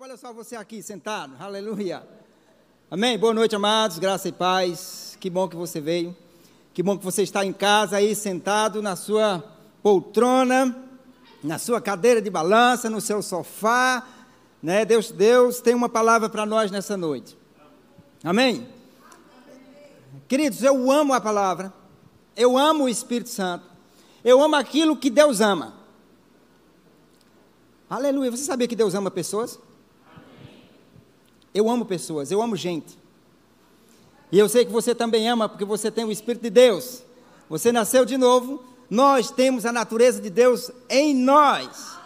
olha só você aqui sentado, aleluia. Amém? Boa noite, amados, graça e paz. Que bom que você veio. Que bom que você está em casa aí, sentado na sua poltrona, na sua cadeira de balança, no seu sofá. Né? Deus, Deus tem uma palavra para nós nessa noite. Amém? Queridos, eu amo a palavra. Eu amo o Espírito Santo. Eu amo aquilo que Deus ama. Aleluia. Você sabia que Deus ama pessoas? Eu amo pessoas, eu amo gente. E eu sei que você também ama, porque você tem o Espírito de Deus. Você nasceu de novo, nós temos a natureza de Deus em nós.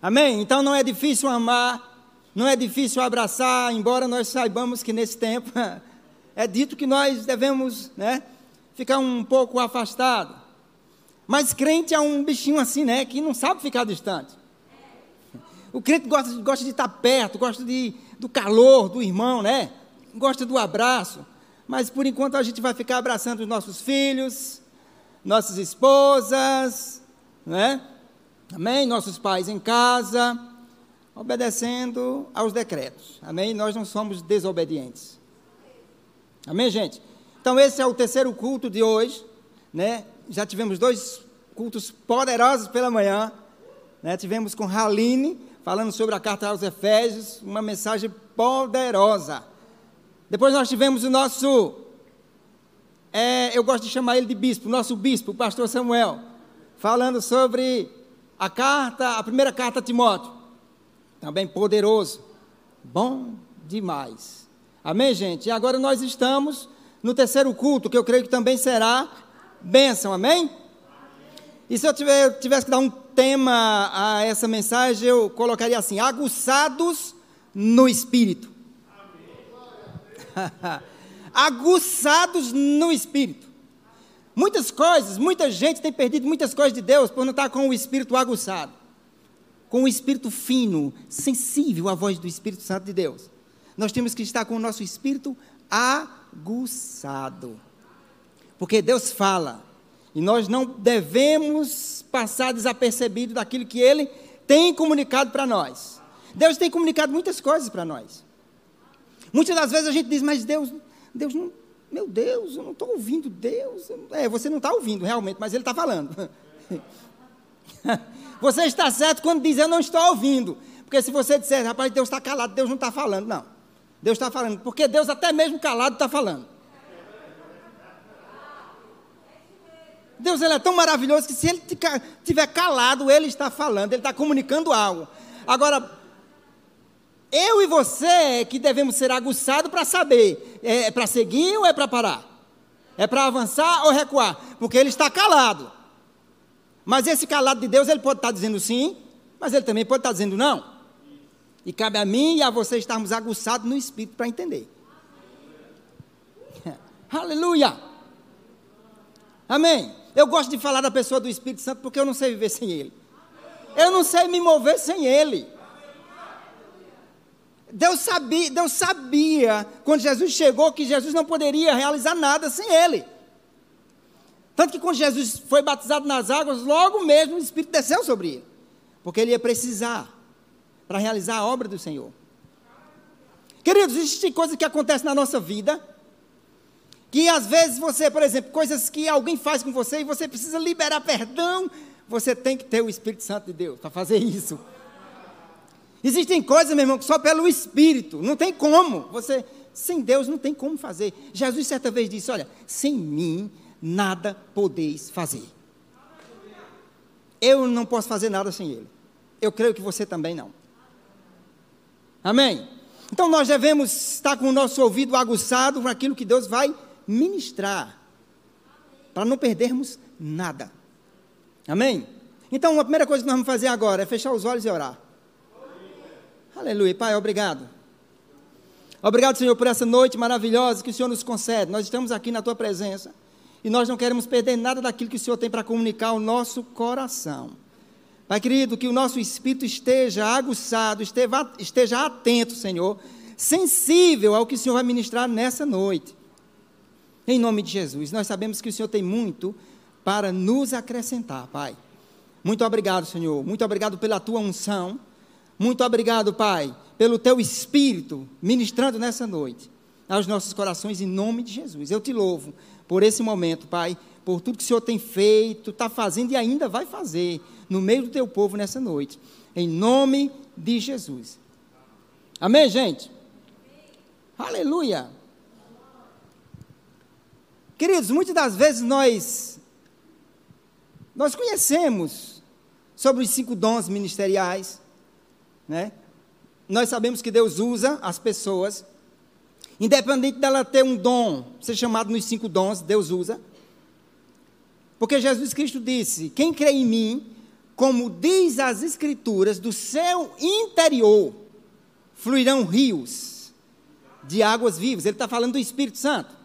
Amém? Então não é difícil amar, não é difícil abraçar, embora nós saibamos que nesse tempo é dito que nós devemos né, ficar um pouco afastado. Mas crente é um bichinho assim, né? Que não sabe ficar distante. O crente gosta, gosta de estar perto, gosta de, do calor do irmão, né? Gosta do abraço. Mas por enquanto a gente vai ficar abraçando os nossos filhos, nossas esposas, né? Amém? Nossos pais em casa, obedecendo aos decretos. Amém? Nós não somos desobedientes. Amém, gente? Então esse é o terceiro culto de hoje, né? já tivemos dois cultos poderosos pela manhã. Né? Tivemos com Haline, falando sobre a carta aos Efésios, uma mensagem poderosa. Depois nós tivemos o nosso, é, eu gosto de chamar ele de bispo, nosso bispo, o pastor Samuel, falando sobre a carta, a primeira carta a Timóteo. Também poderoso. Bom demais. Amém, gente? E agora nós estamos no terceiro culto, que eu creio que também será bênção, amém? E se eu tivesse que dar um tema a essa mensagem, eu colocaria assim: aguçados no espírito. aguçados no espírito. Muitas coisas, muita gente tem perdido muitas coisas de Deus por não estar com o espírito aguçado, com o espírito fino, sensível à voz do Espírito Santo de Deus. Nós temos que estar com o nosso espírito aguçado. Porque Deus fala. E nós não devemos passar desapercebido daquilo que Ele tem comunicado para nós. Deus tem comunicado muitas coisas para nós. Muitas das vezes a gente diz, mas Deus, Deus não, meu Deus, eu não estou ouvindo Deus. É, você não está ouvindo realmente, mas Ele está falando. você está certo quando diz, eu não estou ouvindo. Porque se você disser, rapaz, Deus está calado, Deus não está falando. Não. Deus está falando, porque Deus até mesmo calado está falando. Deus ele é tão maravilhoso que se ele estiver calado, ele está falando, ele está comunicando algo. Agora, eu e você é que devemos ser aguçados para saber, é, é para seguir ou é para parar? É para avançar ou recuar? Porque ele está calado. Mas esse calado de Deus, ele pode estar dizendo sim, mas ele também pode estar dizendo não. E cabe a mim e a você estarmos aguçados no espírito para entender. Aleluia! Amém. Eu gosto de falar da pessoa do Espírito Santo porque eu não sei viver sem Ele. Eu não sei me mover sem Ele. Deus sabia, Deus sabia quando Jesus chegou que Jesus não poderia realizar nada sem Ele. Tanto que quando Jesus foi batizado nas águas, logo mesmo o Espírito desceu sobre ele. Porque ele ia precisar para realizar a obra do Senhor. Queridos, existem coisas que acontecem na nossa vida que às vezes você, por exemplo, coisas que alguém faz com você e você precisa liberar perdão, você tem que ter o Espírito Santo de Deus para fazer isso. Existem coisas, meu irmão, que só pelo Espírito, não tem como. Você, sem Deus, não tem como fazer. Jesus certa vez disse: Olha, sem mim nada podeis fazer. Eu não posso fazer nada sem Ele. Eu creio que você também não. Amém? Então nós devemos estar com o nosso ouvido aguçado para aquilo que Deus vai ministrar, para não perdermos nada. Amém? Então, a primeira coisa que nós vamos fazer agora é fechar os olhos e orar. Aleluia. Pai, obrigado. Obrigado, Senhor, por essa noite maravilhosa que o Senhor nos concede. Nós estamos aqui na Tua presença e nós não queremos perder nada daquilo que o Senhor tem para comunicar ao nosso coração. Pai querido, que o nosso espírito esteja aguçado, esteja atento, Senhor, sensível ao que o Senhor vai ministrar nessa noite. Em nome de Jesus, nós sabemos que o Senhor tem muito para nos acrescentar, Pai. Muito obrigado, Senhor. Muito obrigado pela tua unção. Muito obrigado, Pai, pelo teu espírito ministrando nessa noite aos nossos corações em nome de Jesus. Eu te louvo por esse momento, Pai, por tudo que o Senhor tem feito, está fazendo e ainda vai fazer no meio do teu povo nessa noite. Em nome de Jesus. Amém, gente? Aleluia. Queridos, muitas das vezes nós nós conhecemos sobre os cinco dons ministeriais, né? Nós sabemos que Deus usa as pessoas, independente dela ter um dom, ser chamado nos cinco dons, Deus usa. Porque Jesus Cristo disse: Quem crê em mim, como diz as Escrituras, do seu interior fluirão rios de águas vivas. Ele está falando do Espírito Santo.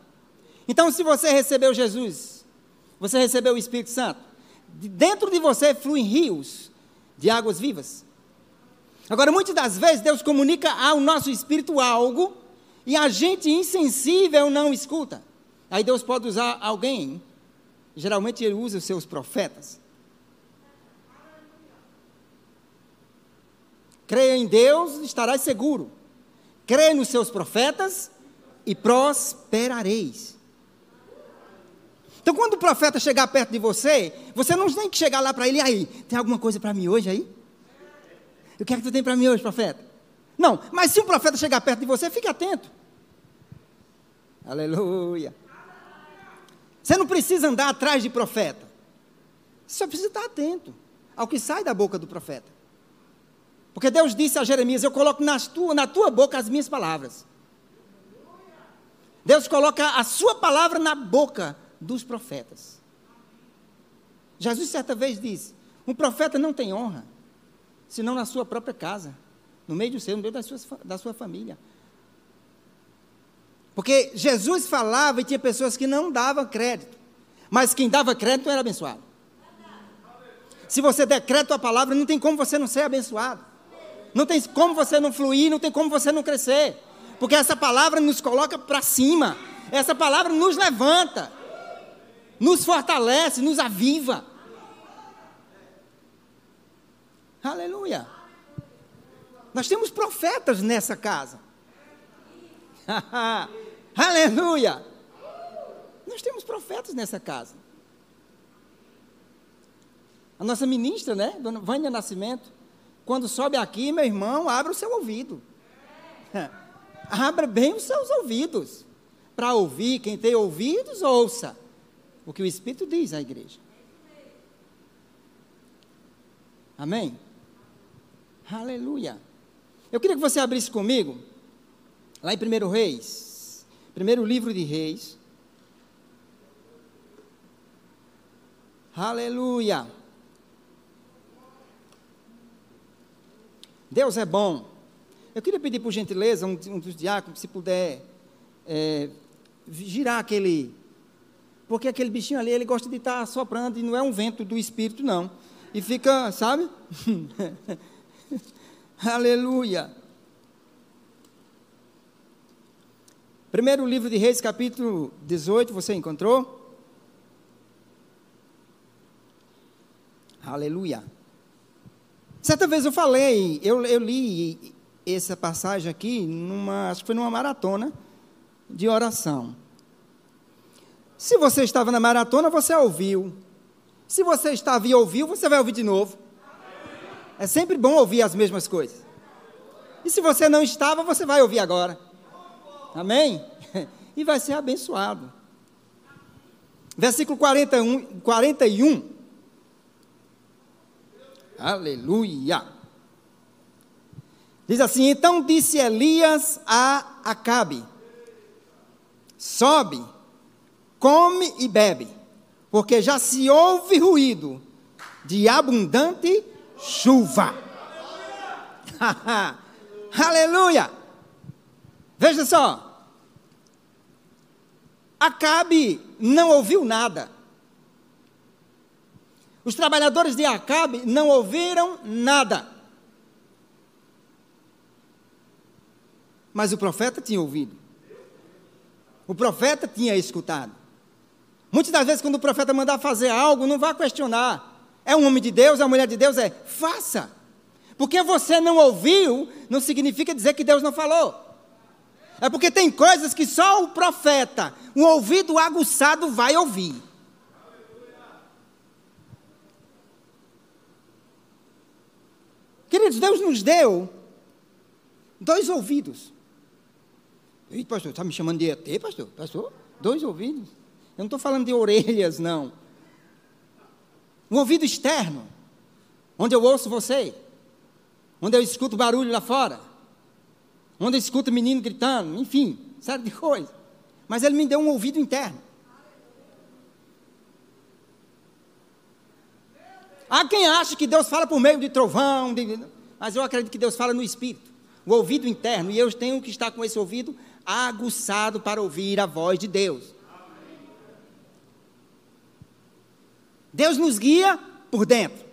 Então, se você recebeu Jesus, você recebeu o Espírito Santo, dentro de você fluem rios de águas vivas. Agora, muitas das vezes, Deus comunica ao nosso espírito algo e a gente insensível não escuta. Aí Deus pode usar alguém, geralmente Ele usa os seus profetas. Creia em Deus, estarás seguro. Creia nos seus profetas e prosperareis. Então, quando o profeta chegar perto de você, você não tem que chegar lá para ele, aí, tem alguma coisa para mim hoje aí? O que é que tu tem para mim hoje, profeta? Não, mas se um profeta chegar perto de você, fique atento. Aleluia. Você não precisa andar atrás de profeta. Você só precisa estar atento ao que sai da boca do profeta. Porque Deus disse a Jeremias: Eu coloco nas tua, na tua boca as minhas palavras. Deus coloca a sua palavra na boca dos profetas. Jesus certa vez disse: um profeta não tem honra, senão na sua própria casa, no meio do seu, no meio da sua, da sua família. Porque Jesus falava e tinha pessoas que não davam crédito, mas quem dava crédito era abençoado. Se você crédito à palavra, não tem como você não ser abençoado. Não tem como você não fluir, não tem como você não crescer. Porque essa palavra nos coloca para cima. Essa palavra nos levanta nos fortalece, nos aviva. Aleluia. Nós temos profetas nessa casa. Aleluia. Nós temos profetas nessa casa. A nossa ministra, né, Dona Vânia Nascimento, quando sobe aqui, meu irmão, abre o seu ouvido. Abra bem os seus ouvidos. Para ouvir, quem tem ouvidos, ouça o que o Espírito diz à igreja. Amém? Aleluia. Eu queria que você abrisse comigo, lá em 1 Reis, primeiro livro de Reis. Aleluia. Deus é bom. Eu queria pedir por gentileza, um, um dos diáconos, se puder é, girar aquele porque aquele bichinho ali, ele gosta de estar soprando e não é um vento do espírito, não. E fica, sabe? Aleluia. Primeiro livro de Reis, capítulo 18, você encontrou? Aleluia. Certa vez eu falei, eu, eu li essa passagem aqui, numa, acho que foi numa maratona de oração. Se você estava na maratona, você ouviu. Se você estava e ouviu, você vai ouvir de novo. É sempre bom ouvir as mesmas coisas. E se você não estava, você vai ouvir agora. Amém? E vai ser abençoado. Versículo 41. 41. Aleluia. Diz assim: Então disse Elias a Acabe: Sobe come e bebe, porque já se ouve ruído de abundante chuva. Aleluia! Veja só. Acabe não ouviu nada. Os trabalhadores de Acabe não ouviram nada. Mas o profeta tinha ouvido. O profeta tinha escutado. Muitas das vezes, quando o profeta mandar fazer algo, não vá questionar. É um homem de Deus, é uma mulher de Deus, é faça. Porque você não ouviu, não significa dizer que Deus não falou. É porque tem coisas que só o profeta, um ouvido aguçado, vai ouvir. Queridos, Deus nos deu dois ouvidos. Ei, pastor, está me chamando de ET, pastor? Pastor? Dois ouvidos? Eu não estou falando de orelhas, não. Um ouvido externo, onde eu ouço você, onde eu escuto barulho lá fora, onde eu escuto menino gritando, enfim, série de coisas. Mas ele me deu um ouvido interno. Há quem acha que Deus fala por meio de trovão, de... mas eu acredito que Deus fala no espírito, o ouvido interno, e eu tenho que estar com esse ouvido aguçado para ouvir a voz de Deus. Deus nos guia por dentro.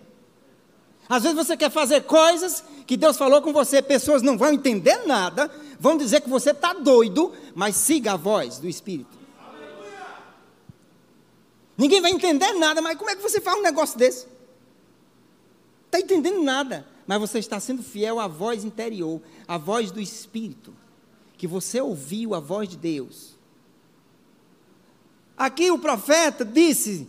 Às vezes você quer fazer coisas que Deus falou com você, pessoas não vão entender nada, vão dizer que você está doido, mas siga a voz do Espírito. Ninguém vai entender nada, mas como é que você faz um negócio desse? Está entendendo nada, mas você está sendo fiel à voz interior, à voz do Espírito, que você ouviu a voz de Deus. Aqui o profeta disse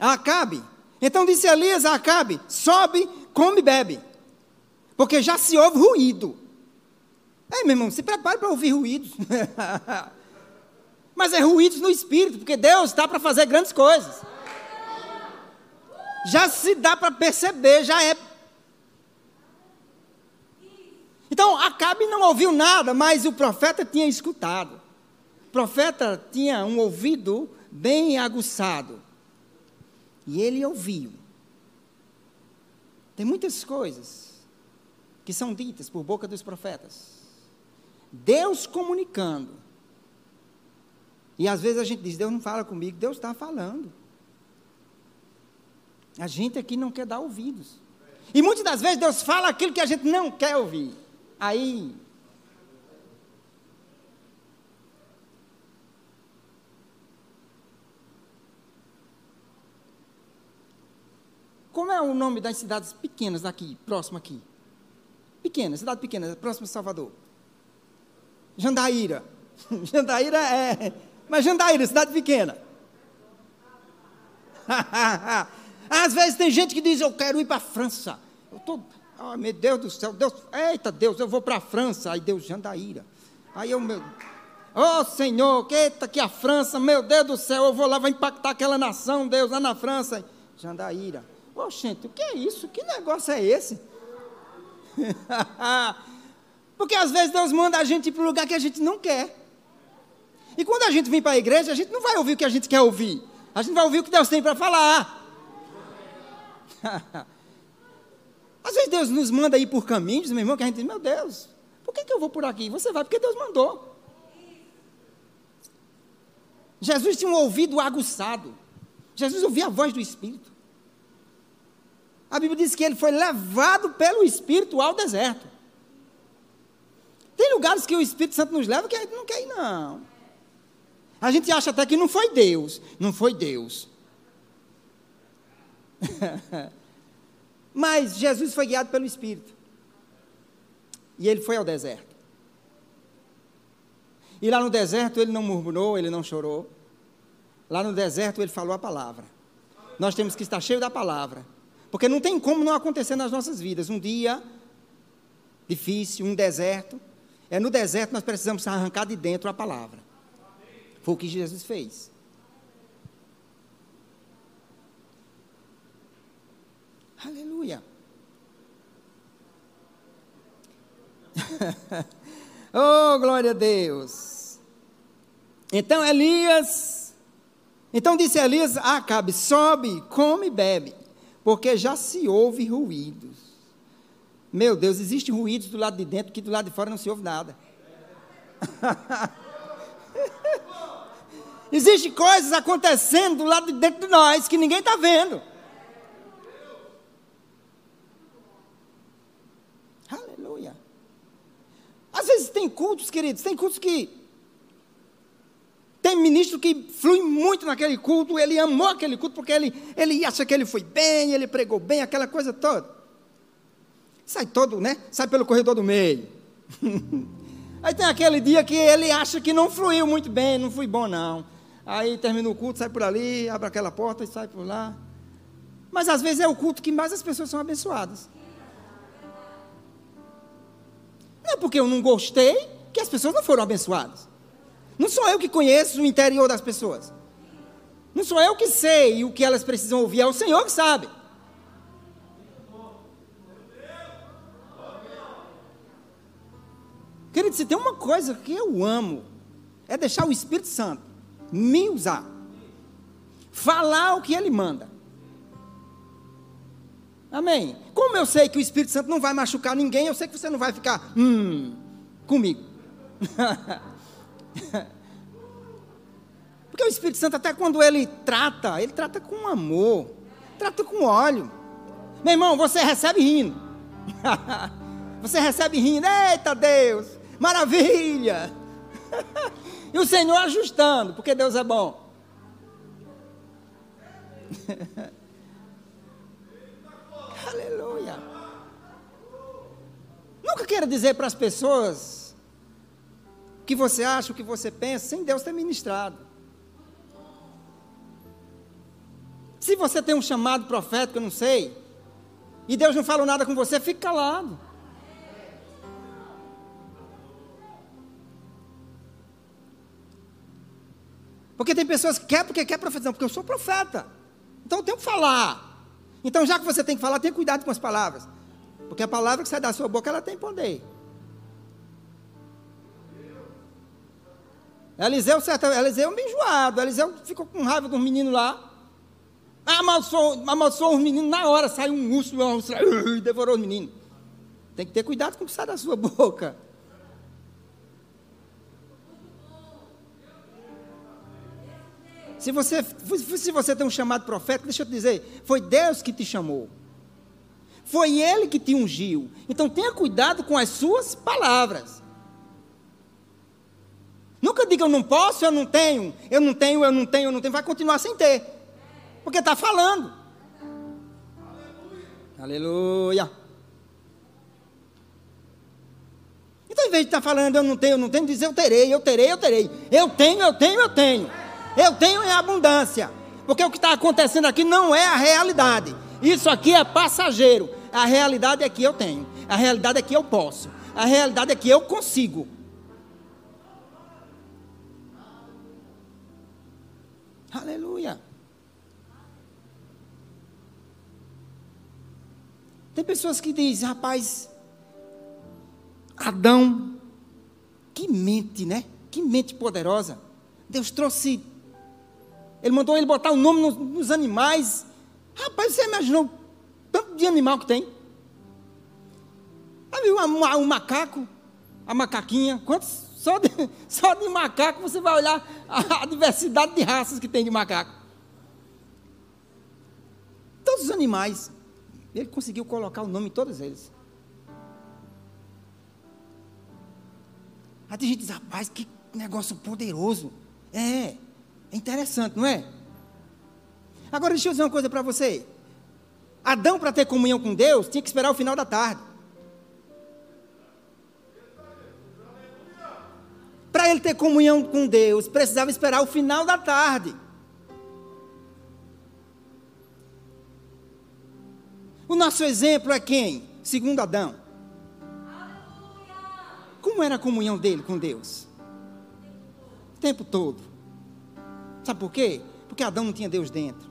Acabe. Então disse Elias a Acabe: sobe, come e bebe, porque já se ouve ruído. Ei, meu irmão, se prepare para ouvir ruídos. Mas é ruídos no espírito, porque Deus está para fazer grandes coisas. Já se dá para perceber, já é. Então, Acabe não ouviu nada, mas o profeta tinha escutado. O profeta tinha um ouvido bem aguçado. E ele ouviu. Tem muitas coisas que são ditas por boca dos profetas. Deus comunicando. E às vezes a gente diz: Deus não fala comigo, Deus está falando. A gente aqui não quer dar ouvidos. E muitas das vezes Deus fala aquilo que a gente não quer ouvir. Aí Como é o nome das cidades pequenas daqui, próximo aqui? Pequena, cidade pequena, próximo de Salvador. Jandaíra. Jandaíra é. Mas Jandaíra, cidade pequena. Às vezes tem gente que diz: Eu quero ir para a França. Eu tô, oh, meu Deus do céu, Deus, eita Deus, eu vou para a França. Aí Deus, Jandaíra. Aí eu, meu, oh Senhor, eita que a França, meu Deus do céu, eu vou lá, vai impactar aquela nação, Deus, lá na França. Jandaíra. Oxente, o que é isso? Que negócio é esse? Porque às vezes Deus manda a gente ir para um lugar que a gente não quer. E quando a gente vem para a igreja, a gente não vai ouvir o que a gente quer ouvir. A gente vai ouvir o que Deus tem para falar. Às vezes Deus nos manda ir por caminhos, meu irmão, que a gente diz, meu Deus, por que, que eu vou por aqui? Você vai porque Deus mandou. Jesus tinha um ouvido aguçado. Jesus ouvia a voz do Espírito. Bíblia diz que ele foi levado pelo Espírito ao deserto. Tem lugares que o Espírito Santo nos leva que a gente não quer ir, não. A gente acha até que não foi Deus. Não foi Deus. Mas Jesus foi guiado pelo Espírito. E ele foi ao deserto. E lá no deserto ele não murmurou, ele não chorou. Lá no deserto ele falou a palavra. Nós temos que estar cheio da palavra. Porque não tem como não acontecer nas nossas vidas. Um dia difícil, um deserto. É no deserto nós precisamos arrancar de dentro a palavra. Foi o que Jesus fez. Aleluia. oh, glória a Deus. Então Elias, então disse Elias a Acabe: sobe, come e bebe porque já se ouve ruídos. Meu Deus, existem ruídos do lado de dentro que do lado de fora não se ouve nada. Existem coisas acontecendo do lado de dentro de nós que ninguém está vendo. Aleluia. Às vezes tem cultos, queridos, tem cultos que tem ministro que flui muito naquele culto, ele amou aquele culto porque ele, ele acha que ele foi bem, ele pregou bem, aquela coisa toda. sai todo, né? Sai pelo corredor do meio. Aí tem aquele dia que ele acha que não fluiu muito bem, não fui bom não. Aí termina o culto, sai por ali, abre aquela porta e sai por lá. Mas às vezes é o culto que mais as pessoas são abençoadas. Não é porque eu não gostei que as pessoas não foram abençoadas. Não sou eu que conheço o interior das pessoas. Não sou eu que sei o que elas precisam ouvir, é o Senhor que sabe. Querido, se tem uma coisa que eu amo, é deixar o Espírito Santo me usar. Falar o que ele manda. Amém. Como eu sei que o Espírito Santo não vai machucar ninguém, eu sei que você não vai ficar hum, comigo. Porque o Espírito Santo, até quando ele trata, ele trata com amor, trata com óleo. Meu irmão, você recebe rindo. você recebe rindo. Eita Deus, maravilha. e o Senhor ajustando, porque Deus é bom. Aleluia. Nunca queira dizer para as pessoas que você acha, o que você pensa, sem Deus ter ministrado. Se você tem um chamado profético, eu não sei, e Deus não falou nada com você, fique calado. Porque tem pessoas que querem porque quer profetizar, porque eu sou profeta. Então eu tenho que falar. Então, já que você tem que falar, tenha cuidado com as palavras. Porque a palavra que sai da sua boca, ela tem poder. Eliseu, certo, Eliseu é enjoado. Eliseu ficou com raiva dos meninos lá. Amaldiçoou, os meninos na hora, saiu um um urso e devorou os meninos. Tem que ter cuidado com o que sai da sua boca. Se você, se você tem um chamado profético, deixa eu te dizer, foi Deus que te chamou. Foi Ele que te ungiu. Então tenha cuidado com as suas palavras. Nunca diga eu não posso, eu não tenho, eu não tenho, eu não tenho, eu não tenho. Vai continuar sem ter. Porque está falando. Aleluia. Aleluia. Então, em vez de estar tá falando eu não tenho, eu não tenho, dizer eu terei, eu terei, eu terei. Eu tenho, eu tenho, eu tenho. Eu tenho em abundância. Porque o que está acontecendo aqui não é a realidade. Isso aqui é passageiro. A realidade é que eu tenho. A realidade é que eu posso. A realidade é que eu consigo. Aleluia. Tem pessoas que dizem, rapaz, Adão, que mente, né? Que mente poderosa. Deus trouxe ele mandou ele botar o nome nos, nos animais. Rapaz, você imaginou tanto de animal que tem? Aí o macaco, a macaquinha, quantos? Só de, só de macaco você vai olhar a, diversidade de raças que tem de macaco. Todos os animais. Ele conseguiu colocar o nome em todos eles. Aí tem gente diz, rapaz, que negócio poderoso. É. É interessante, não é? Agora deixa eu dizer uma coisa para você. Adão, para ter comunhão com Deus, tinha que esperar o final da tarde. Para ele ter comunhão com Deus, precisava esperar o final da tarde. O nosso exemplo é quem? Segundo Adão. Como era a comunhão dele com Deus? O tempo todo. Sabe por quê? Porque Adão não tinha Deus dentro.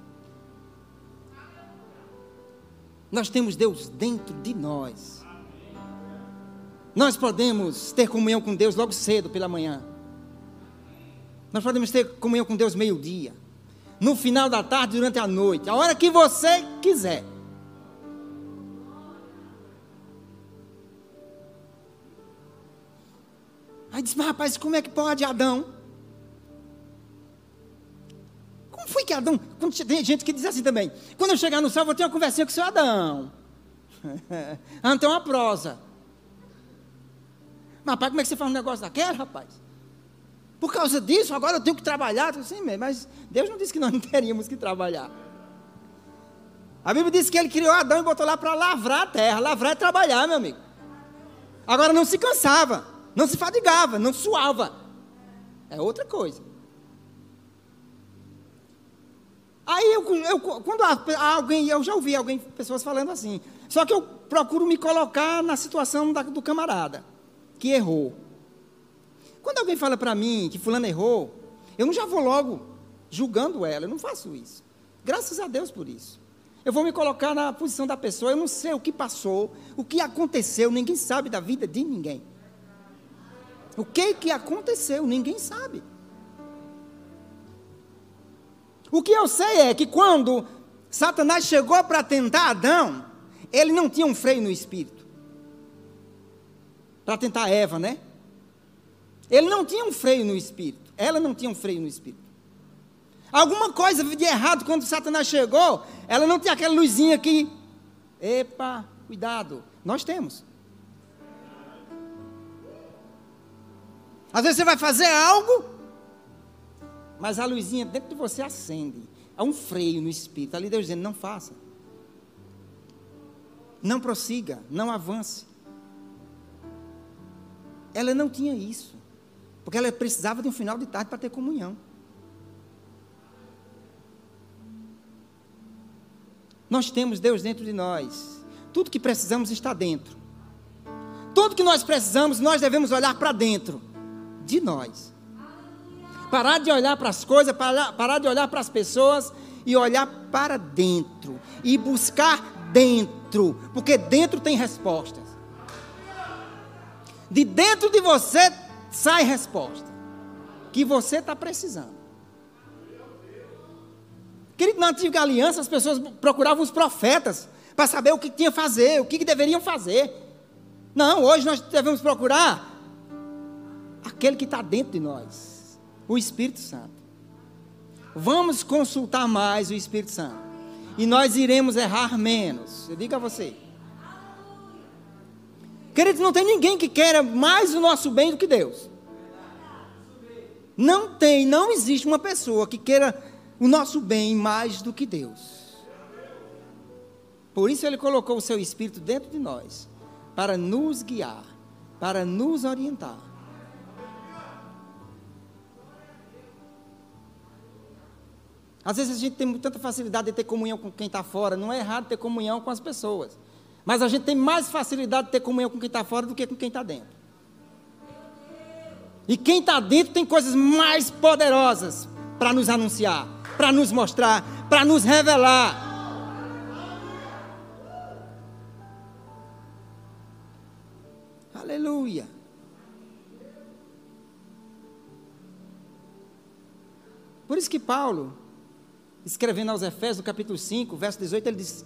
Nós temos Deus dentro de nós. Nós podemos ter comunhão com Deus logo cedo pela manhã. Nós podemos ter comunhão com Deus meio-dia. No final da tarde, durante a noite. A hora que você quiser. Aí diz, mas rapaz, como é que pode Adão? foi que Adão. Tem gente que diz assim também: quando eu chegar no céu, vou ter uma conversinha com o seu Adão. Adão tem uma prosa. Mas, rapaz, como é que você faz um negócio daquele, rapaz? Por causa disso, agora eu tenho que trabalhar. Assim, mas Deus não disse que nós não teríamos que trabalhar. A Bíblia diz que ele criou Adão e botou lá para lavrar a terra. Lavrar é trabalhar, meu amigo. Agora não se cansava, não se fadigava, não suava. É outra coisa. Aí eu, eu quando alguém, eu já ouvi alguém, pessoas falando assim. Só que eu procuro me colocar na situação da, do camarada que errou. Quando alguém fala para mim que fulano errou, eu não já vou logo julgando ela, eu não faço isso. Graças a Deus por isso. Eu vou me colocar na posição da pessoa, eu não sei o que passou, o que aconteceu, ninguém sabe da vida de ninguém. O que que aconteceu, ninguém sabe. O que eu sei é que quando Satanás chegou para tentar Adão, ele não tinha um freio no espírito. Para tentar Eva, né? Ele não tinha um freio no espírito. Ela não tinha um freio no espírito. Alguma coisa de errado quando Satanás chegou, ela não tinha aquela luzinha que, epa, cuidado. Nós temos. Às vezes você vai fazer algo, mas a luzinha dentro de você acende. Há um freio no espírito. Ali Deus dizendo: não faça. Não prossiga, não avance. Ela não tinha isso. Porque ela precisava de um final de tarde para ter comunhão. Nós temos Deus dentro de nós. Tudo que precisamos está dentro. Tudo que nós precisamos, nós devemos olhar para dentro de nós. Parar de olhar para as coisas, parar, parar de olhar para as pessoas e olhar para dentro. E buscar dentro, porque dentro tem respostas. De dentro de você sai resposta que você está precisando. Querido, na antiga aliança as pessoas procuravam os profetas para saber o que tinha fazer, o que, que deveriam fazer. Não, hoje nós devemos procurar aquele que está dentro de nós, o Espírito Santo. Vamos consultar mais o Espírito Santo. E nós iremos errar menos. Eu digo a você. Queridos, não tem ninguém que queira mais o nosso bem do que Deus. Não tem, não existe uma pessoa que queira o nosso bem mais do que Deus. Por isso ele colocou o seu espírito dentro de nós, para nos guiar, para nos orientar. Às vezes a gente tem tanta facilidade de ter comunhão com quem está fora, não é errado ter comunhão com as pessoas. Mas a gente tem mais facilidade de ter comunhão com quem está fora do que com quem está dentro. E quem está dentro tem coisas mais poderosas para nos anunciar, para nos mostrar, para nos revelar. Aleluia. Por isso que Paulo, escrevendo aos Efésios, no capítulo 5, verso 18, ele diz: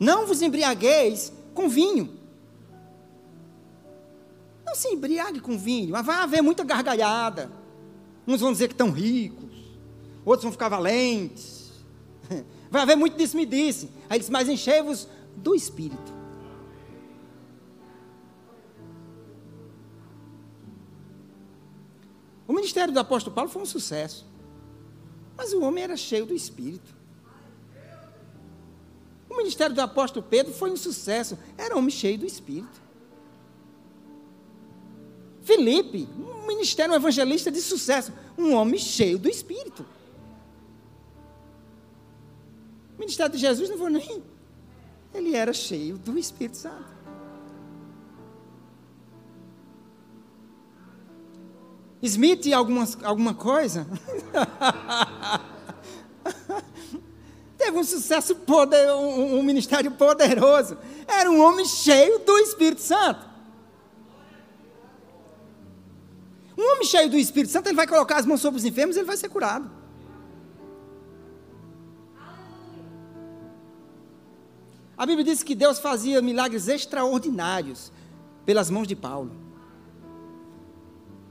Não vos embriagueis com vinho não se embriague com vinho, mas vai haver muita gargalhada. Uns vão dizer que estão ricos, outros vão ficar valentes. Vai haver muito disso me disse. Aí ele disse, mas enchei-vos do Espírito. O ministério do apóstolo Paulo foi um sucesso. Mas o homem era cheio do Espírito. O ministério do apóstolo Pedro foi um sucesso. Era homem cheio do Espírito. Felipe, um ministério evangelista de sucesso, um homem cheio do Espírito. O ministério de Jesus não foi nem. Ele era cheio do Espírito Santo. Smith, algumas, alguma coisa? Teve um sucesso, poder, um, um ministério poderoso. Era um homem cheio do Espírito Santo. Um homem cheio do Espírito Santo, ele vai colocar as mãos sobre os enfermos e ele vai ser curado. A Bíblia diz que Deus fazia milagres extraordinários pelas mãos de Paulo.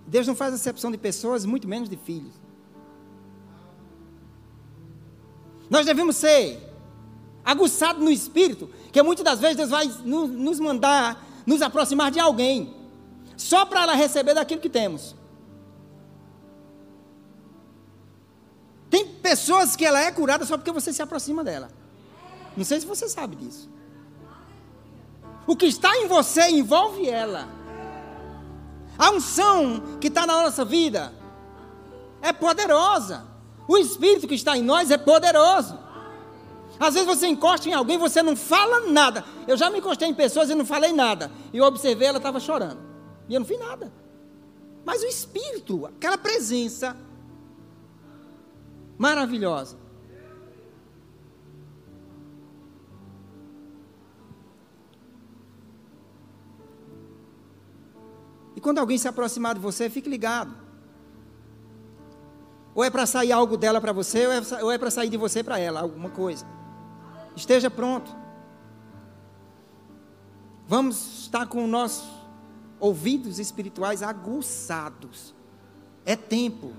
Deus não faz acepção de pessoas, muito menos de filhos. Nós devemos ser aguçados no espírito, que muitas das vezes Deus vai nos mandar nos aproximar de alguém, só para ela receber daquilo que temos. Tem pessoas que ela é curada só porque você se aproxima dela. Não sei se você sabe disso. O que está em você envolve ela. A unção que está na nossa vida é poderosa. O Espírito que está em nós é poderoso. Às vezes você encosta em alguém e você não fala nada. Eu já me encostei em pessoas e não falei nada. E eu observei, ela estava chorando. E eu não fiz nada. Mas o Espírito, aquela presença maravilhosa. E quando alguém se aproximar de você, fique ligado. Ou é para sair algo dela para você, ou é, é para sair de você para ela, alguma coisa. Esteja pronto. Vamos estar com nossos ouvidos espirituais aguçados. É tempo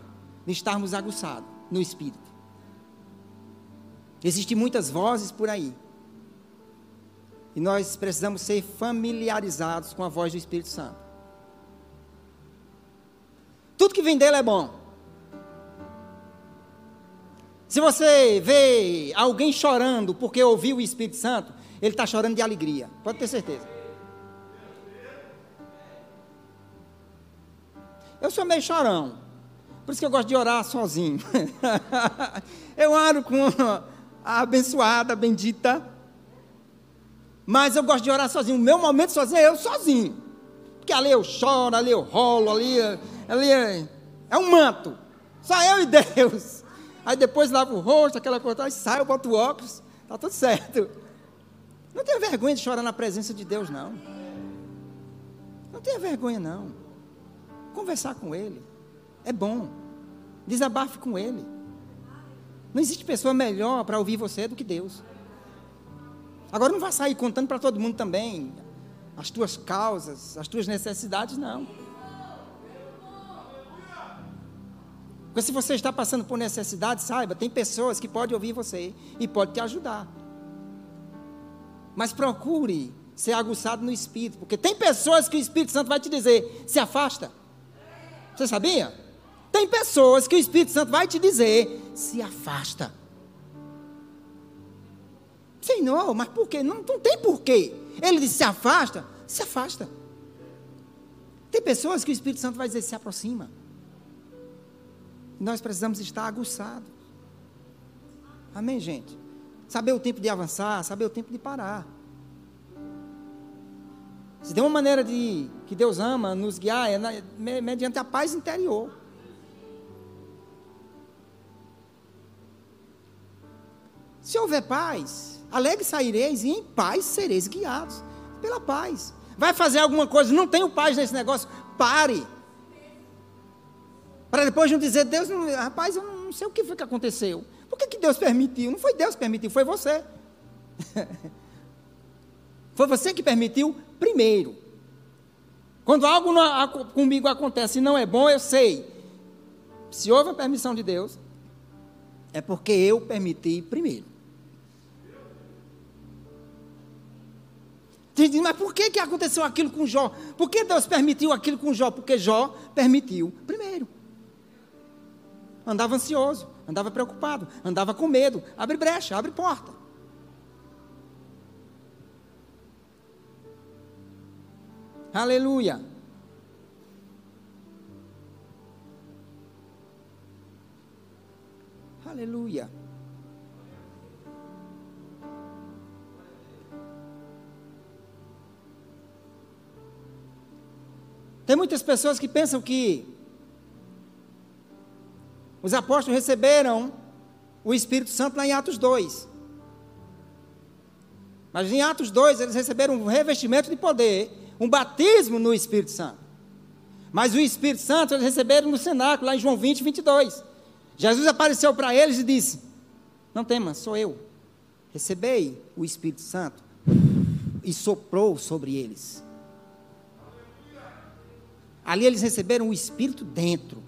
de estarmos aguçados no espírito. Existem muitas vozes por aí. E nós precisamos ser familiarizados com a voz do Espírito Santo. Tudo que vem dele é bom. Se você vê alguém chorando porque ouviu o Espírito Santo, ele está chorando de alegria. Pode ter certeza. Eu sou meio chorão. Por isso que eu gosto de orar sozinho. eu oro com a abençoada, bendita. Mas eu gosto de orar sozinho. O meu momento sozinho é eu sozinho. Porque ali eu choro, ali eu rolo, ali, ali é, é um manto. Só eu e Deus. Aí depois lava o rosto, aquela coisa, aí sai, eu boto o óculos, está tudo certo. Não tenha vergonha de chorar na presença de Deus, não. Não tenha vergonha, não. Conversar com Ele é bom. Desabafe com Ele. Não existe pessoa melhor para ouvir você do que Deus. Agora não vá sair contando para todo mundo também as tuas causas, as tuas necessidades, não. Porque se você está passando por necessidade, saiba, tem pessoas que podem ouvir você e podem te ajudar. Mas procure ser aguçado no Espírito, porque tem pessoas que o Espírito Santo vai te dizer, se afasta. Você sabia? Tem pessoas que o Espírito Santo vai te dizer, se afasta. Senhor, mas por quê? Não, não tem porquê. Ele disse, se afasta, se afasta. Tem pessoas que o Espírito Santo vai dizer, se aproxima nós precisamos estar aguçados. Amém, gente? Saber o tempo de avançar, saber o tempo de parar. Se tem uma maneira de que Deus ama nos guiar, é na, mediante a paz interior. Se houver paz, alegre saireis e em paz sereis guiados pela paz. Vai fazer alguma coisa, não tenho paz nesse negócio, pare. Para depois não dizer, Deus, não, rapaz, eu não sei o que foi que aconteceu. Por que, que Deus permitiu? Não foi Deus que permitiu, foi você. foi você que permitiu primeiro. Quando algo comigo acontece e não é bom, eu sei. Se houve a permissão de Deus, é porque eu permiti primeiro. mas por que, que aconteceu aquilo com Jó? Por que Deus permitiu aquilo com Jó? Porque Jó permitiu primeiro andava ansioso, andava preocupado, andava com medo. Abre brecha, abre porta. Aleluia. Aleluia. Tem muitas pessoas que pensam que os apóstolos receberam o Espírito Santo lá em Atos 2. Mas em Atos 2 eles receberam um revestimento de poder, um batismo no Espírito Santo. Mas o Espírito Santo eles receberam no cenáculo, lá em João 20, 22. Jesus apareceu para eles e disse: Não tema, sou eu. Recebei o Espírito Santo e soprou sobre eles. Ali eles receberam o Espírito dentro.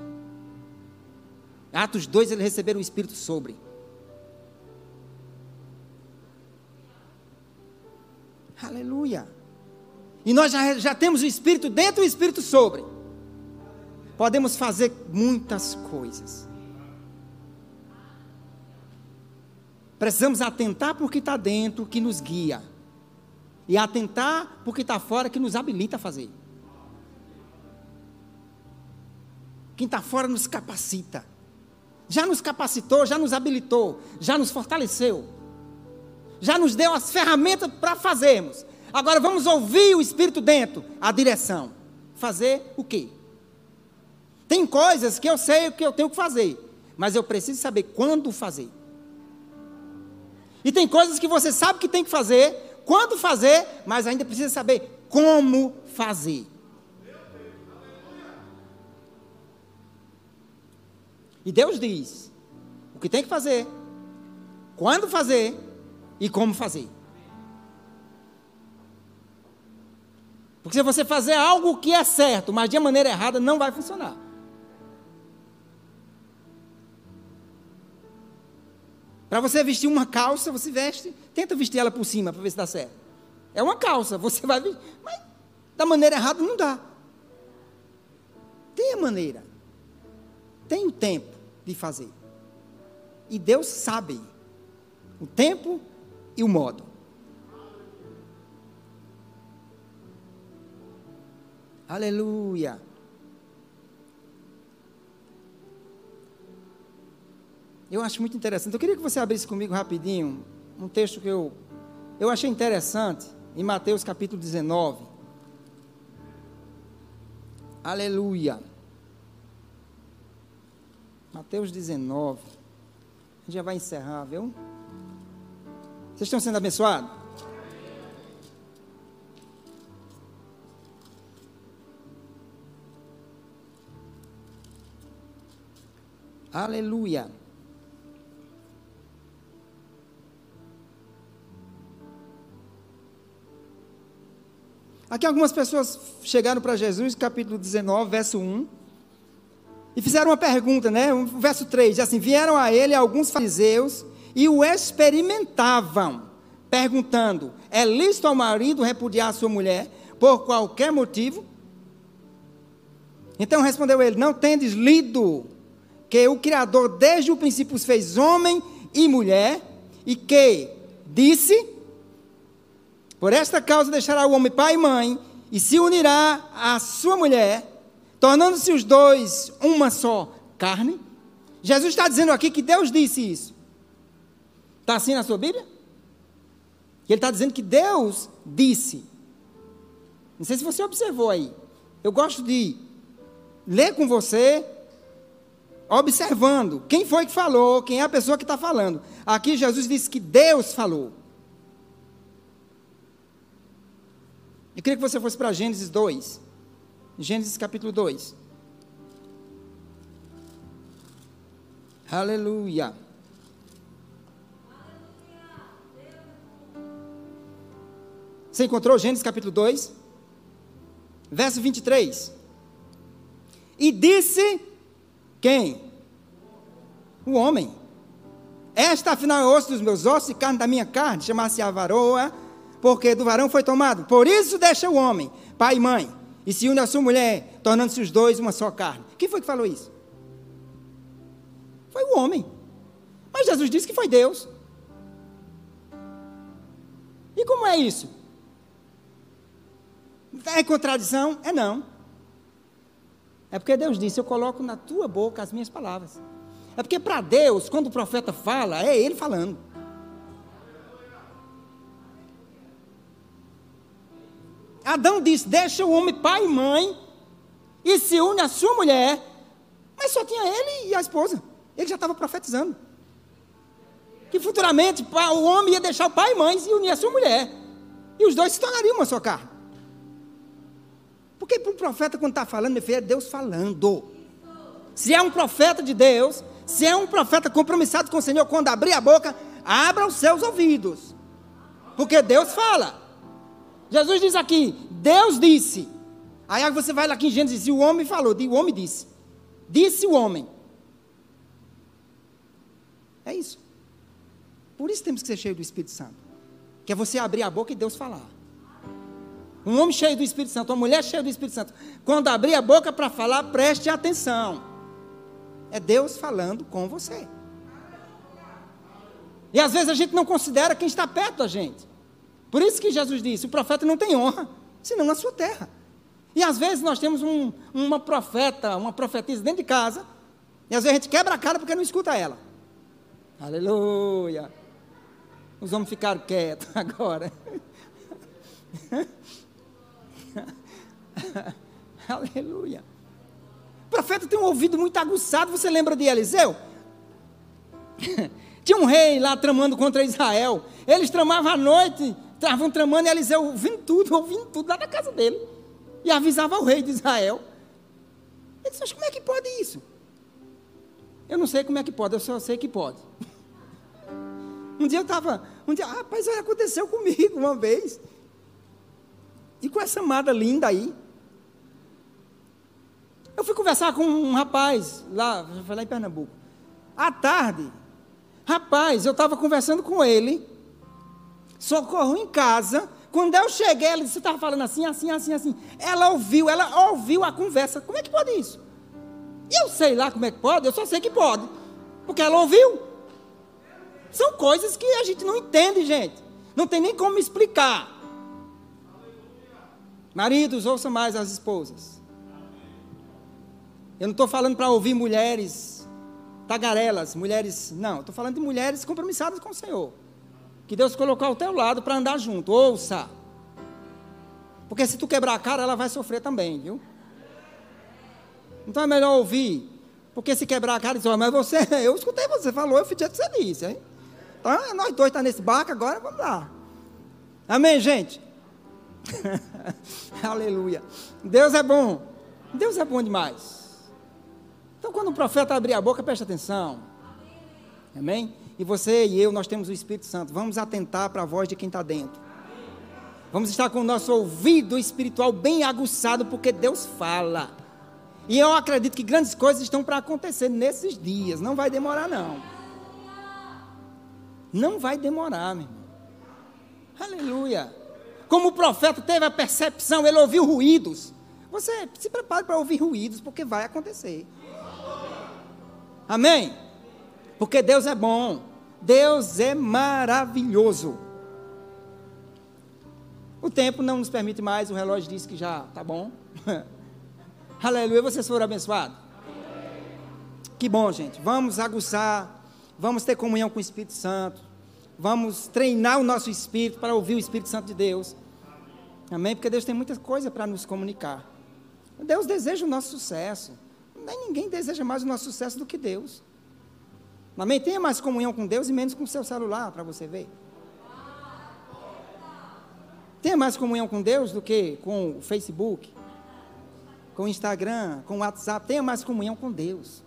Atos 2, eles receberam o Espírito sobre. Aleluia. E nós já, já temos o Espírito dentro e o Espírito sobre. Podemos fazer muitas coisas. Precisamos atentar porque está dentro, que nos guia. E atentar porque está fora, que nos habilita a fazer. Quem está fora nos capacita. Já nos capacitou, já nos habilitou, já nos fortaleceu. Já nos deu as ferramentas para fazermos. Agora vamos ouvir o Espírito dentro, a direção. Fazer o quê? Tem coisas que eu sei que eu tenho que fazer, mas eu preciso saber quando fazer. E tem coisas que você sabe que tem que fazer, quando fazer, mas ainda precisa saber como fazer. E Deus diz o que tem que fazer, quando fazer e como fazer. Porque se você fazer algo que é certo, mas de maneira errada, não vai funcionar. Para você vestir uma calça, você veste, tenta vestir ela por cima para ver se dá certo. É uma calça, você vai vestir, mas da maneira errada não dá. Tem a maneira, tem o tempo de fazer. E Deus sabe o tempo e o modo. Aleluia. Eu acho muito interessante. Eu queria que você abrisse comigo rapidinho um texto que eu, eu achei interessante, em Mateus capítulo 19. Aleluia. Mateus 19. A gente já vai encerrar, viu? Vocês estão sendo abençoados? Aleluia. Aqui algumas pessoas chegaram para Jesus, capítulo 19, verso 1, e fizeram uma pergunta, né? O verso 3, assim: Vieram a ele alguns fariseus e o experimentavam, perguntando: É lícito ao marido repudiar sua mulher por qualquer motivo? Então respondeu ele: Não tendes lido que o Criador desde o princípio os fez homem e mulher, e que disse: por esta causa deixará o homem pai e mãe e se unirá à sua mulher, tornando-se os dois uma só carne. Jesus está dizendo aqui que Deus disse isso. Está assim na sua Bíblia? Ele está dizendo que Deus disse. Não sei se você observou aí. Eu gosto de ler com você, observando quem foi que falou, quem é a pessoa que está falando. Aqui Jesus disse que Deus falou. Eu queria que você fosse para Gênesis 2. Gênesis capítulo 2. Aleluia. Você encontrou Gênesis capítulo 2? Verso 23. E disse quem? O homem. Esta afinal é osso dos meus ossos e carne da minha carne, chama-se a varoa porque do varão foi tomado. Por isso deixa o homem, pai e mãe, e se une à sua mulher, tornando-se os dois uma só carne. Quem foi que falou isso? Foi o homem. Mas Jesus disse que foi Deus. E como é isso? É contradição? É não. É porque Deus disse: Eu coloco na tua boca as minhas palavras. É porque para Deus, quando o profeta fala, é ele falando. Adão disse: Deixa o homem pai e mãe e se une à sua mulher. Mas só tinha ele e a esposa. Ele já estava profetizando. Que futuramente o homem ia deixar o pai e mãe e se unir à sua mulher. E os dois se tornariam uma só carne. Porque para um profeta, quando está falando, meu filho, é Deus falando. Se é um profeta de Deus, se é um profeta compromissado com o Senhor, quando abrir a boca, abra os seus ouvidos. Porque Deus fala. Jesus diz aqui, Deus disse. Aí você vai lá aqui em Gênesis, e o homem falou, o homem disse. Disse o homem. É isso. Por isso temos que ser cheios do Espírito Santo. Que é você abrir a boca e Deus falar. Um homem cheio do Espírito Santo, uma mulher cheia do Espírito Santo. Quando abrir a boca para falar, preste atenção. É Deus falando com você. E às vezes a gente não considera quem está perto da gente. Por isso que Jesus disse: o profeta não tem honra, senão na sua terra. E às vezes nós temos um, uma profeta, uma profetisa dentro de casa, e às vezes a gente quebra a cara porque não escuta ela. Aleluia. Os homens ficaram quietos agora. Aleluia. O profeta tem um ouvido muito aguçado. Você lembra de Eliseu? Tinha um rei lá tramando contra Israel. Eles tramavam à noite, estavam tramando e Eliseu ouvindo tudo, ouvindo tudo lá na casa dele. E avisava o rei de Israel. Ele disse: Mas como é que pode isso? Eu não sei como é que pode, eu só sei que pode. Um dia eu estava, um dia, ah, rapaz, isso aconteceu comigo uma vez. E com essa amada linda aí. Eu fui conversar com um rapaz lá, foi lá em Pernambuco. À tarde, rapaz, eu estava conversando com ele, socorro em casa. Quando eu cheguei, ela disse: Você estava falando assim, assim, assim, assim. Ela ouviu, ela ouviu a conversa. Como é que pode isso? Eu sei lá como é que pode, eu só sei que pode. Porque ela ouviu. São coisas que a gente não entende, gente. Não tem nem como explicar. Maridos, ouçam mais as esposas. Eu não estou falando para ouvir mulheres tagarelas, mulheres. Não, estou falando de mulheres compromissadas com o Senhor. Que Deus colocou ao teu lado para andar junto. Ouça. Porque se tu quebrar a cara, ela vai sofrer também, viu? Então é melhor ouvir. Porque se quebrar a cara, diz, oh, mas você, eu escutei você falou, eu fiz o que você disse, hein? Então, nós dois estamos tá nesse barco agora, vamos lá. Amém, gente? Aleluia. Deus é bom. Deus é bom demais. Então, quando o profeta abrir a boca, preste atenção. Amém? E você e eu, nós temos o Espírito Santo. Vamos atentar para a voz de quem está dentro. Vamos estar com o nosso ouvido espiritual bem aguçado, porque Deus fala. E eu acredito que grandes coisas estão para acontecer nesses dias. Não vai demorar, não. Não vai demorar, meu irmão. Aleluia. Como o profeta teve a percepção, ele ouviu ruídos. Você se prepare para ouvir ruídos, porque vai acontecer. Amém? Porque Deus é bom, Deus é maravilhoso. O tempo não nos permite mais, o relógio diz que já está bom. Aleluia, vocês foram abençoados? Que bom, gente. Vamos aguçar, vamos ter comunhão com o Espírito Santo, vamos treinar o nosso espírito para ouvir o Espírito Santo de Deus. Amém? Porque Deus tem muita coisa para nos comunicar. Deus deseja o nosso sucesso. Nem ninguém deseja mais o nosso sucesso do que Deus. Amém? Tenha mais comunhão com Deus e menos com o seu celular, para você ver. Tenha mais comunhão com Deus do que com o Facebook, com o Instagram, com o WhatsApp. Tenha mais comunhão com Deus.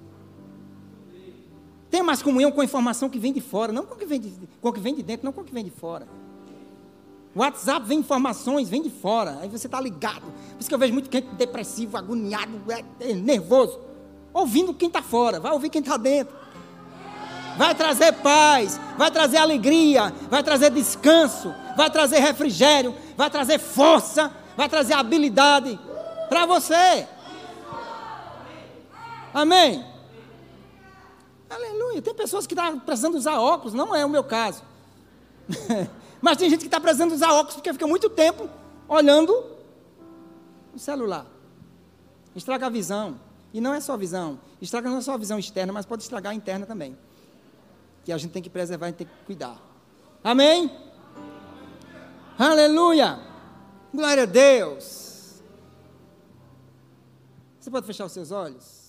Tenha mais comunhão com a informação que vem de fora, não com o que vem de, com o que vem de dentro, não com o que vem de fora. O WhatsApp vem informações, vem de fora. Aí você está ligado. Por isso que eu vejo muito gente depressivo, agoniado, é, é, nervoso. Ouvindo quem está fora, vai ouvir quem está dentro. Vai trazer paz, vai trazer alegria, vai trazer descanso, vai trazer refrigério, vai trazer força, vai trazer habilidade para você. Amém? Aleluia. Tem pessoas que estão tá precisando usar óculos, não é o meu caso. Mas tem gente que está precisando usar óculos porque fica muito tempo olhando o celular. Estraga a visão. E não é só visão. Estraga não é só a visão externa, mas pode estragar a interna também. Que a gente tem que preservar e tem que cuidar. Amém? Aleluia! Glória a Deus! Você pode fechar os seus olhos?